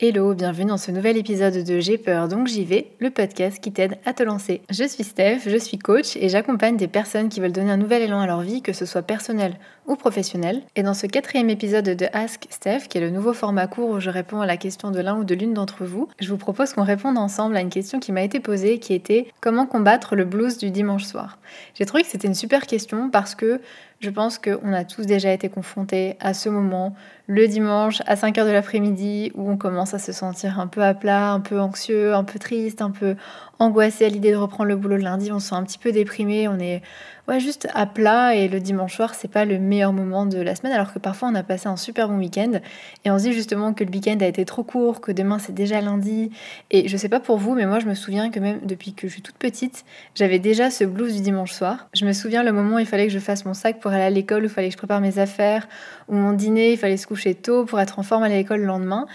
Hello, bienvenue dans ce nouvel épisode de J'ai peur donc j'y vais, le podcast qui t'aide à te lancer. Je suis Steph, je suis coach et j'accompagne des personnes qui veulent donner un nouvel élan à leur vie, que ce soit personnel ou professionnel. Et dans ce quatrième épisode de Ask Steph, qui est le nouveau format court où je réponds à la question de l'un ou de l'une d'entre vous, je vous propose qu'on réponde ensemble à une question qui m'a été posée qui était comment combattre le blues du dimanche soir? J'ai trouvé que c'était une super question parce que je pense qu'on a tous déjà été confrontés à ce moment, le dimanche à 5h de l'après-midi, où on commence à se sentir un peu à plat, un peu anxieux, un peu triste, un peu angoissé à l'idée de reprendre le boulot le lundi, on se sent un petit peu déprimé, on est ouais, juste à plat et le dimanche soir, c'est pas le meilleur moment de la semaine, alors que parfois on a passé un super bon week-end et on se dit justement que le week-end a été trop court, que demain c'est déjà lundi. Et je sais pas pour vous, mais moi je me souviens que même depuis que je suis toute petite, j'avais déjà ce blues du dimanche soir. Je me souviens le moment où il fallait que je fasse mon sac pour aller à l'école, où il fallait que je prépare mes affaires, ou mon dîner, il fallait se coucher tôt pour être en forme à l'école le lendemain.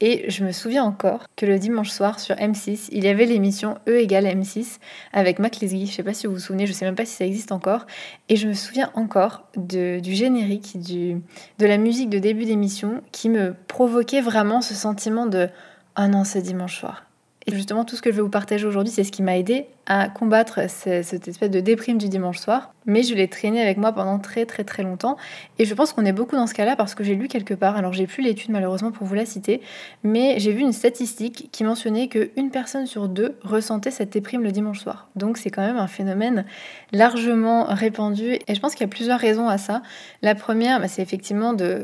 Et je me souviens encore que le dimanche soir sur M6, il y avait l'émission E égale M6 avec Mac Lesguy. Je sais pas si vous vous souvenez, je sais même pas si ça existe encore. Et je me souviens encore du générique, de la musique de début d'émission qui me provoquait vraiment ce sentiment de Ah non, ce dimanche soir. Et justement, tout ce que je vais vous partager aujourd'hui, c'est ce qui m'a aidé à combattre cette espèce de déprime du dimanche soir. Mais je l'ai traîné avec moi pendant très très très longtemps. Et je pense qu'on est beaucoup dans ce cas-là parce que j'ai lu quelque part, alors j'ai plus l'étude malheureusement pour vous la citer, mais j'ai vu une statistique qui mentionnait qu'une personne sur deux ressentait cette déprime le dimanche soir. Donc c'est quand même un phénomène largement répandu. Et je pense qu'il y a plusieurs raisons à ça. La première, bah, c'est effectivement de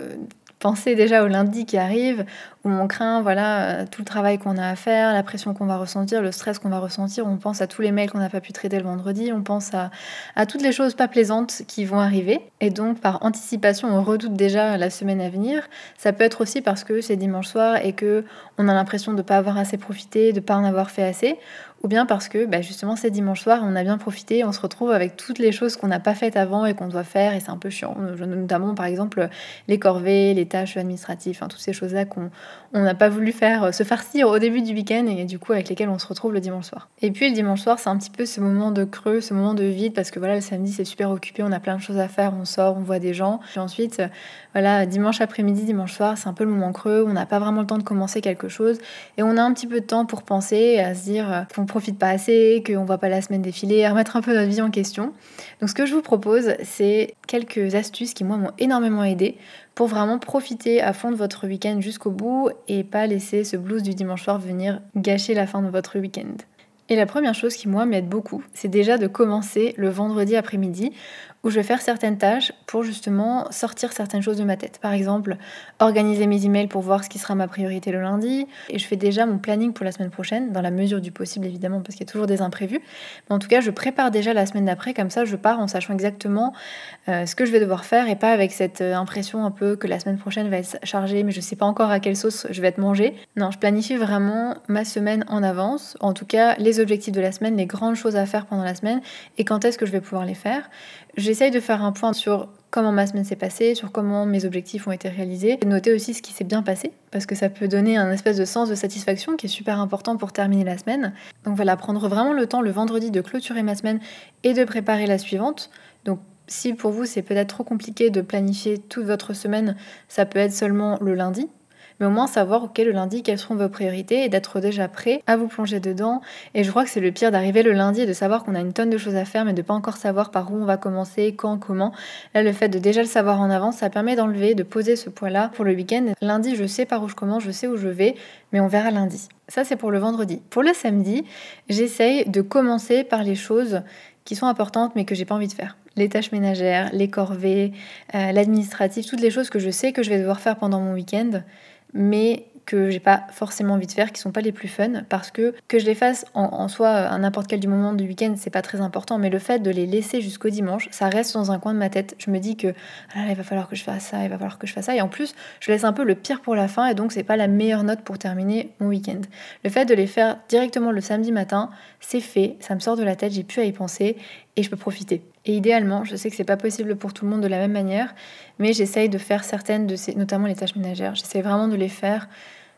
penser déjà au lundi qui arrive, où on craint voilà, euh, tout le travail qu'on a à faire, la pression qu'on va ressentir, le stress qu'on va ressentir, on pense à tous les mails qu'on n'a pas pu traiter le vendredi, on pense à, toutes les choses pas plaisantes qui vont arriver. Et donc par anticipation, on redoute déjà la semaine à venir. Ça peut être aussi parce que c'est dimanche soir et que on a l'impression de ne pas avoir assez profité, de ne pas en avoir fait assez, bien parce que bah, justement c'est dimanche soir, on a bien profité, on se retrouve avec toutes les choses qu'on n'a pas faites avant et qu'on doit faire et c'est un peu chiant. Notamment par exemple les corvées, les tâches administratives, toutes ces choses-là qu'on n'a pas voulu faire, euh, se farcir au début du week-end et du coup avec lesquelles on se retrouve le dimanche soir. Et puis le dimanche soir c'est un petit peu ce moment de creux, ce moment de vide parce que voilà le samedi c'est super occupé, on a plein de choses à faire, on sort, on voit des gens. Et ensuite voilà dimanche après-midi, dimanche soir c'est un peu le moment creux, on n'a pas vraiment le temps de commencer quelque chose et on a un petit peu de temps pour penser à se dire euh, qu'on profite pas assez, qu'on voit pas la semaine défiler, à remettre un peu notre vie en question. Donc ce que je vous propose, c'est quelques astuces qui moi m'ont énormément aidé pour vraiment profiter à fond de votre week-end jusqu'au bout et pas laisser ce blues du dimanche soir venir gâcher la fin de votre week-end. Et la première chose qui, moi, m'aide beaucoup, c'est déjà de commencer le vendredi après-midi où je vais faire certaines tâches pour justement sortir certaines choses de ma tête. Par exemple, organiser mes emails pour voir ce qui sera ma priorité le lundi. Et je fais déjà mon planning pour la semaine prochaine, dans la mesure du possible évidemment, parce qu'il y a toujours des imprévus. Mais en tout cas, je prépare déjà la semaine d'après, comme ça je pars en sachant exactement euh, ce que je vais devoir faire et pas avec cette euh, impression un peu que la semaine prochaine va être chargée, mais je sais pas encore à quelle sauce je vais être mangée. Non, je planifie vraiment ma semaine en avance, en tout cas les objectifs de la semaine, les grandes choses à faire pendant la semaine et quand est-ce que je vais pouvoir les faire. J'essaye de faire un point sur comment ma semaine s'est passée, sur comment mes objectifs ont été réalisés, et noter aussi ce qui s'est bien passé, parce que ça peut donner un espèce de sens de satisfaction qui est super important pour terminer la semaine. Donc voilà, prendre vraiment le temps le vendredi de clôturer ma semaine et de préparer la suivante. Donc si pour vous c'est peut-être trop compliqué de planifier toute votre semaine, ça peut être seulement le lundi, mais au moins savoir, ok, le lundi, quelles seront vos priorités et d'être déjà prêt à vous plonger dedans. Et je crois que c'est le pire d'arriver le lundi et de savoir qu'on a une tonne de choses à faire, mais de pas encore savoir par où on va commencer, quand, comment. Là, le fait de déjà le savoir en avance, ça permet d'enlever, de poser ce poids-là pour le week-end. Lundi, je sais par où je commence, je sais où je vais, mais on verra lundi. Ça, c'est pour le vendredi. Pour le samedi, j'essaye de commencer par les choses qui sont importantes mais que j'ai pas envie de faire. Les tâches ménagères, les corvées, euh, l'administratif, toutes les choses que je sais que je vais devoir faire pendant mon week-end mais que j'ai pas forcément envie de faire, qui sont pas les plus fun, parce que que je les fasse en, soi à n'importe quel moment du week-end, c'est pas très important, mais le fait de les laisser jusqu'au dimanche, ça reste dans un coin de ma tête. Je me dis que ah il va falloir que je fasse ça, il va falloir que je fasse ça, et en plus, je laisse un peu le pire pour la fin, et donc c'est pas la meilleure note pour terminer mon week-end. Le fait de les faire directement le samedi matin, c'est fait, ça me sort de la tête, j'ai pu à y penser, et je peux profiter. Et idéalement, je sais que c'est pas possible pour tout le monde de la même manière, mais j'essaye de faire certaines de ces, notamment les tâches ménagères, j'essaie vraiment de les faire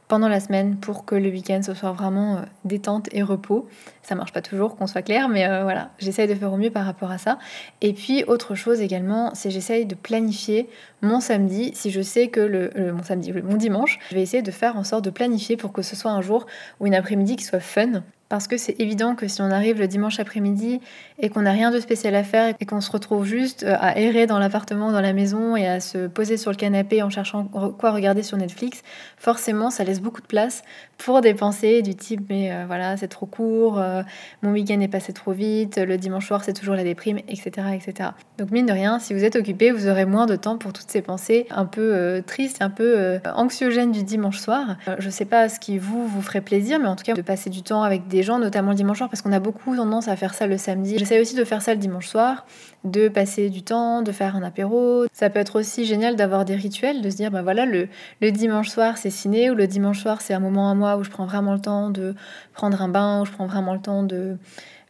pendant la semaine pour que le week-end ce soit vraiment euh, détente et repos. Ça marche pas toujours, qu'on soit clair, mais euh, voilà, j'essaye de faire au mieux par rapport à ça. Et puis autre chose également, c'est j'essaye de planifier mon samedi. Si je sais que le, mon samedi, mon dimanche, je vais essayer de faire en sorte de planifier pour que ce soit un jour ou une après-midi qui soit fun, parce que c'est évident que si on arrive le dimanche après-midi et qu'on n'a rien de spécial à faire et qu'on se retrouve juste euh, à errer dans l'appartement, dans la maison et à se poser sur le canapé en cherchant quoi regarder sur Netflix, forcément ça laisse beaucoup de place pour des pensées du type mais euh, voilà c'est trop court, euh, mon week-end est passé trop vite, le dimanche soir c'est toujours la déprime, etc., etc. Donc mine de rien, si vous êtes occupé, vous aurez moins de temps pour toutes ces pensées un peu tristes, un peu anxiogènes du dimanche soir. je sais pas ce qui vous vous ferait plaisir, mais en tout cas de passer du temps avec des gens, notamment le dimanche soir, parce qu'on a beaucoup tendance à faire ça le samedi. J'essaie aussi de faire ça le dimanche soir, de passer du temps, de faire un apéro. Ça peut être aussi génial d'avoir des rituels, de se dire, ben voilà, le, le dimanche soir c'est ciné, ou le dimanche soir c'est un moment à moi où je prends vraiment le temps de prendre un bain, où je prends vraiment le temps de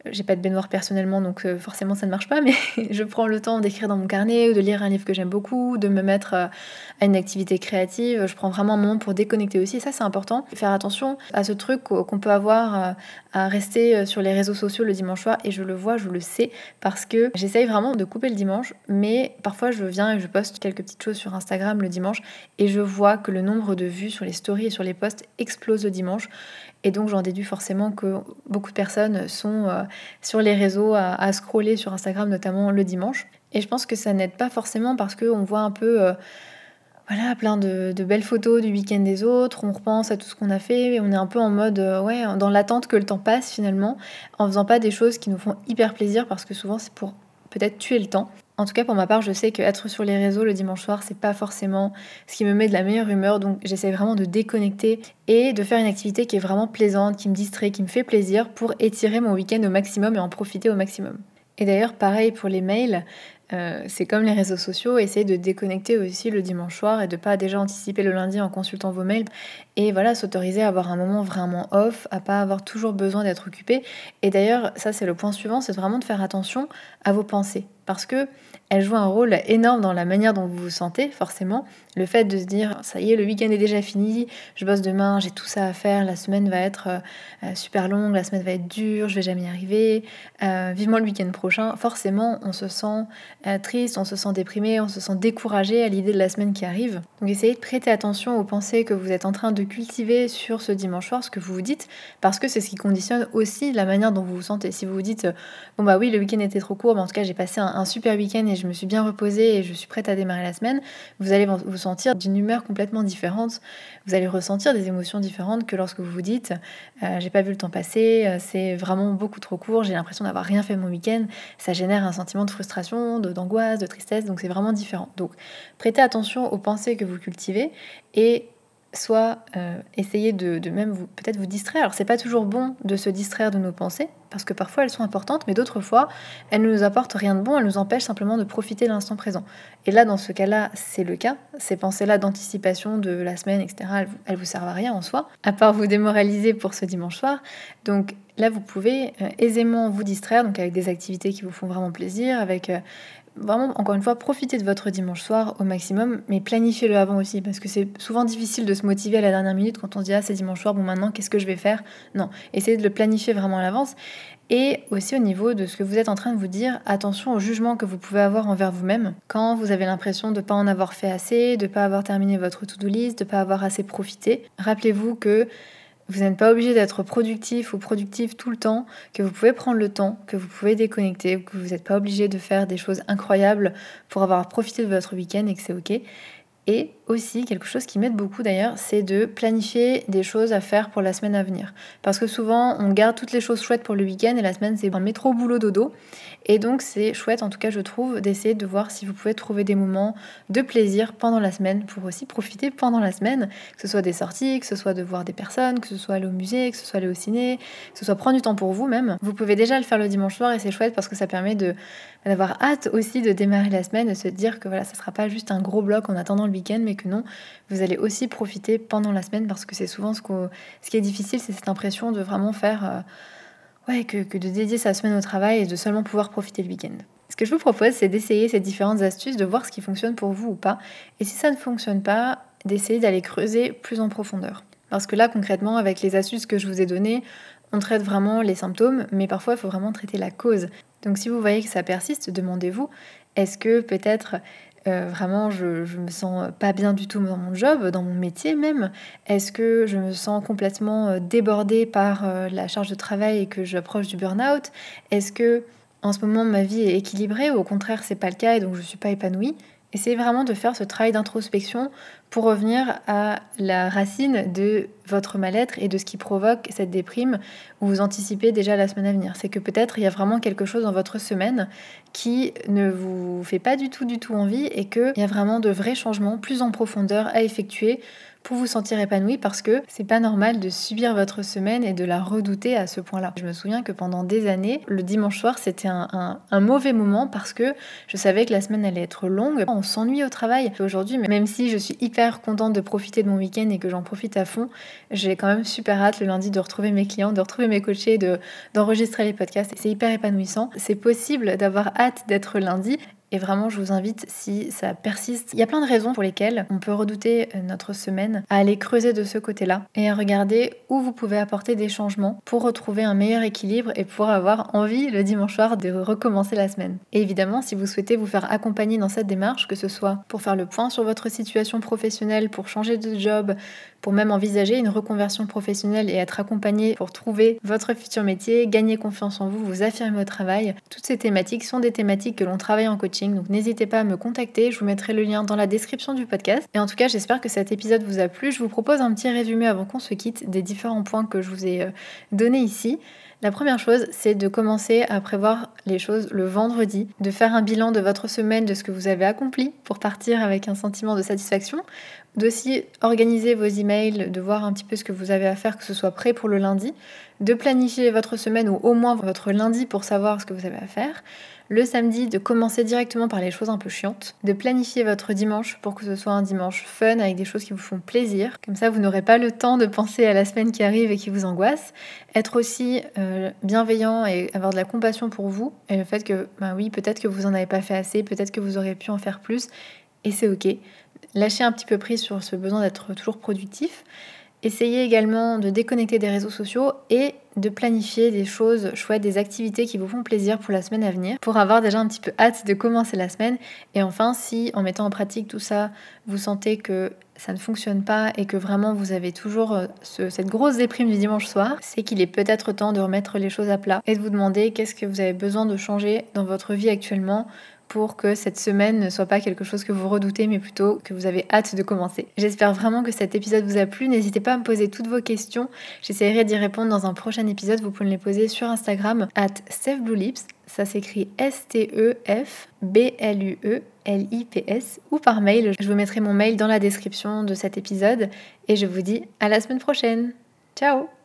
j'ai pas de baignoire personnellement, donc euh, forcément ça ne marche pas, mais je prends le temps d'écrire dans mon carnet ou de lire un livre que j'aime beaucoup, de me mettre euh, à une activité créative. Je prends vraiment un moment pour déconnecter aussi, ça c'est important. Faire attention à ce truc qu'on peut avoir euh, à rester sur les réseaux sociaux le dimanche soir, et je le vois, je le sais, parce que j'essaye vraiment de couper le dimanche, mais parfois je viens et je poste quelques petites choses sur Instagram le dimanche, et je vois que le nombre de vues sur les stories et sur les posts explose le dimanche. Et donc j'en déduis forcément que beaucoup de personnes sont euh, sur les réseaux à, scroller sur Instagram, notamment le dimanche. Et je pense que ça n'aide pas forcément parce qu'on voit un peu euh, voilà, plein de, belles photos du week-end des autres, on repense à tout ce qu'on a fait, et on est un peu en mode, euh, ouais, dans l'attente que le temps passe finalement, en faisant pas des choses qui nous font hyper plaisir parce que souvent c'est pour peut-être tuer le temps. En tout cas, pour ma part, je sais qu'être sur les réseaux le dimanche soir, c'est pas forcément ce qui me met de la meilleure humeur. Donc, j'essaie vraiment de déconnecter et de faire une activité qui est vraiment plaisante, qui me distrait, qui me fait plaisir pour étirer mon week-end au maximum et en profiter au maximum. Et d'ailleurs, pareil pour les mails, euh, c'est comme les réseaux sociaux, essayez de déconnecter aussi le dimanche soir et de pas déjà anticiper le lundi en consultant vos mails. Et voilà, s'autoriser à avoir un moment vraiment off, à pas avoir toujours besoin d'être occupé. Et d'ailleurs, ça c'est le point suivant, c'est vraiment de faire attention à vos pensées. Parce que elle joue un rôle énorme dans la manière dont vous vous sentez, forcément. Le fait de se dire, ça y est, le week-end est déjà fini, je bosse demain, j'ai tout ça à faire, la semaine va être euh, euh, super longue, la semaine va être dure, je vais jamais y arriver, euh, vivement le week-end prochain. Forcément, on se sent triste, on se sent déprimé, on se sent découragé à l'idée de la semaine qui arrive. Donc essayez de prêter attention aux pensées que vous êtes en train de cultiver sur ce dimanche soir, ce que vous vous dites, parce que c'est ce qui conditionne aussi la manière dont vous vous sentez. Si vous vous dites, bon bah oui, le week-end était trop court, mais en tout cas j'ai passé un, un super week-end et je me suis bien reposée et je suis prête à démarrer la semaine, vous allez vous sentir d'une humeur complètement différente. Vous allez ressentir des émotions différentes que lorsque vous vous dites euh, j'ai pas vu le temps passer, euh, c'est vraiment beaucoup trop court, j'ai l'impression d'avoir rien fait mon week-end. Ça génère un sentiment de frustration, d'angoisse, de, de tristesse, donc c'est vraiment différent. Donc prêtez attention aux pensées que vous cultivez et soit euh, essayer de, même vous peut-être vous distraire. Alors c'est pas toujours bon de se distraire de nos pensées parce que parfois elles sont importantes, mais d'autres fois elles ne nous apportent rien de bon, elles nous empêchent simplement de profiter de l'instant présent. Et là dans ce cas-là c'est le cas. Ces pensées-là d'anticipation de la semaine, etc. Elles, elles vous servent à rien en soi, à part vous démoraliser pour ce dimanche soir. Donc là vous pouvez euh, aisément vous distraire donc avec des activités qui vous font vraiment plaisir, avec euh, vraiment, encore une fois, profitez de votre dimanche soir au maximum, mais planifiez-le avant aussi, parce que c'est souvent difficile de se motiver à la dernière minute quand on se dit Ah, c'est dimanche soir, bon, maintenant, qu'est-ce que je vais faire? Non, essayez de le planifier vraiment à l'avance. Et aussi au niveau de ce que vous êtes en train de vous dire, attention au jugement que vous pouvez avoir envers vous-même quand vous avez l'impression de ne pas en avoir fait assez, de ne pas avoir terminé votre to-do list, de ne pas avoir assez profité. Rappelez-vous que vous n'êtes pas obligé d'être productif ou productive tout le temps, que vous pouvez prendre le temps, que vous pouvez déconnecter, que vous n'êtes pas obligé de faire des choses incroyables pour avoir profité de votre week-end et que c'est ok. Et aussi, quelque chose qui m'aide beaucoup d'ailleurs, c'est de planifier des choses à faire pour la semaine à venir. Parce que souvent, on garde toutes les choses chouettes pour le week-end et la semaine, c'est un métro boulot dodo. Et donc, c'est chouette, en tout cas, je trouve, d'essayer de voir si vous pouvez trouver des moments de plaisir pendant la semaine pour aussi profiter pendant la semaine, que ce soit des sorties, que ce soit de voir des personnes, que ce soit aller au musée, que ce soit aller au ciné, que ce soit prendre du temps pour vous même. Vous pouvez déjà le faire le dimanche soir et c'est chouette parce que ça permet de d'avoir hâte aussi de démarrer la semaine, de se dire que voilà, ça sera pas juste un gros bloc en attendant le week-end, mais que non, vous allez aussi profiter pendant la semaine parce que c'est souvent ce, qui est difficile, c'est cette impression de vraiment faire, euh, ouais, que de dédier sa semaine au travail et de seulement pouvoir profiter le week-end. Ce que je vous propose, c'est d'essayer ces différentes astuces, de voir ce qui fonctionne pour vous ou pas. Et si ça ne fonctionne pas, d'essayer d'aller creuser plus en profondeur. Parce que là, concrètement, avec les astuces que je vous ai données, on traite vraiment les symptômes, mais parfois il faut vraiment traiter la cause. Donc si vous voyez que ça persiste, demandez-vous, est-ce que peut-être euh, vraiment je, me sens pas bien du tout dans mon job, dans mon métier même. Est-ce que je me sens complètement euh, débordée par euh, la charge de travail et que j'approche du burn-out? Est-ce que en ce moment ma vie est équilibrée ou au contraire c'est pas le cas et donc je suis pas épanouie? Essayez vraiment de faire ce travail d'introspection pour revenir à la racine de votre mal-être et de ce qui provoque cette déprime où vous anticipez déjà la semaine à venir. C'est que peut-être il y a vraiment quelque chose dans votre semaine qui ne vous fait pas du tout du tout envie et qu'il y a vraiment de vrais changements plus en profondeur à effectuer pour vous sentir épanoui parce que c'est pas normal de subir votre semaine et de la redouter à ce point-là. Je me souviens que pendant des années, le dimanche soir c'était un, mauvais moment parce que je savais que la semaine allait être longue. On s'ennuie au travail. Aujourd'hui, même si je suis hyper contente de profiter de mon week-end et que j'en profite à fond, j'ai quand même super hâte le lundi de retrouver mes clients, de retrouver mes coachés, de, d'enregistrer les podcasts. C'est hyper épanouissant. C'est possible d'avoir hâte d'être lundi et vraiment, je vous invite, si ça persiste, il y a plein de raisons pour lesquelles on peut redouter euh, notre semaine, à aller creuser de ce côté-là et à regarder où vous pouvez apporter des changements pour retrouver un meilleur équilibre et pour avoir envie le dimanche soir de recommencer la semaine. Et évidemment, si vous souhaitez vous faire accompagner dans cette démarche, que ce soit pour faire le point sur votre situation professionnelle, pour changer de job, pour même envisager une reconversion professionnelle et être accompagné pour trouver votre futur métier, gagner confiance en vous, vous affirmer au travail. Toutes ces thématiques sont des thématiques que l'on travaille en coaching, donc n'hésitez pas à me contacter, je vous mettrai le lien dans la description du podcast. Et en tout cas, j'espère que cet épisode vous a plu. Je vous propose un petit résumé avant qu'on se quitte des différents points que je vous ai euh, donnés ici. La première chose, c'est de commencer à prévoir les choses le vendredi, de faire un bilan de votre semaine, de ce que vous avez accompli pour partir avec un sentiment de satisfaction, d'aussi organiser vos emails, de voir un petit peu ce que vous avez à faire, que ce soit prêt pour le lundi, de planifier votre semaine ou au moins votre lundi pour savoir ce que vous avez à faire, le samedi, de commencer directement par les choses un peu chiantes, de planifier votre dimanche pour que ce soit un dimanche fun avec des choses qui vous font plaisir. Comme ça, vous n'aurez pas le temps de penser à la semaine qui arrive et qui vous angoisse. Être aussi euh, bienveillant et avoir de la compassion pour vous et le fait que, ben oui, peut-être que vous n'en avez pas fait assez, peut-être que vous auriez pu en faire plus et c'est ok. Lâchez un petit peu prise sur ce besoin d'être toujours productif. Essayez également de déconnecter des réseaux sociaux et de planifier des choses chouettes, des activités qui vous font plaisir pour la semaine à venir, pour avoir déjà un petit peu hâte de commencer la semaine. Et enfin, si en mettant en pratique tout ça, vous sentez que ça ne fonctionne pas et que vraiment vous avez toujours euh, cette grosse déprime du dimanche soir, c'est qu'il est peut-être temps de remettre les choses à plat et de vous demander qu'est-ce que vous avez besoin de changer dans votre vie actuellement pour que cette semaine ne soit pas quelque chose que vous redoutez, mais plutôt que vous avez hâte de commencer. J'espère vraiment que cet épisode vous a plu. N'hésitez pas à me poser toutes vos questions. J'essaierai d'y répondre dans un prochain épisode. Vous pouvez me les poser sur Instagram, at. Ça s'écrit S-T-E-F-B-L-U-E-L-I-P-S ou par mail. Je vous mettrai mon mail dans la description de cet épisode et je vous dis à la semaine prochaine. Ciao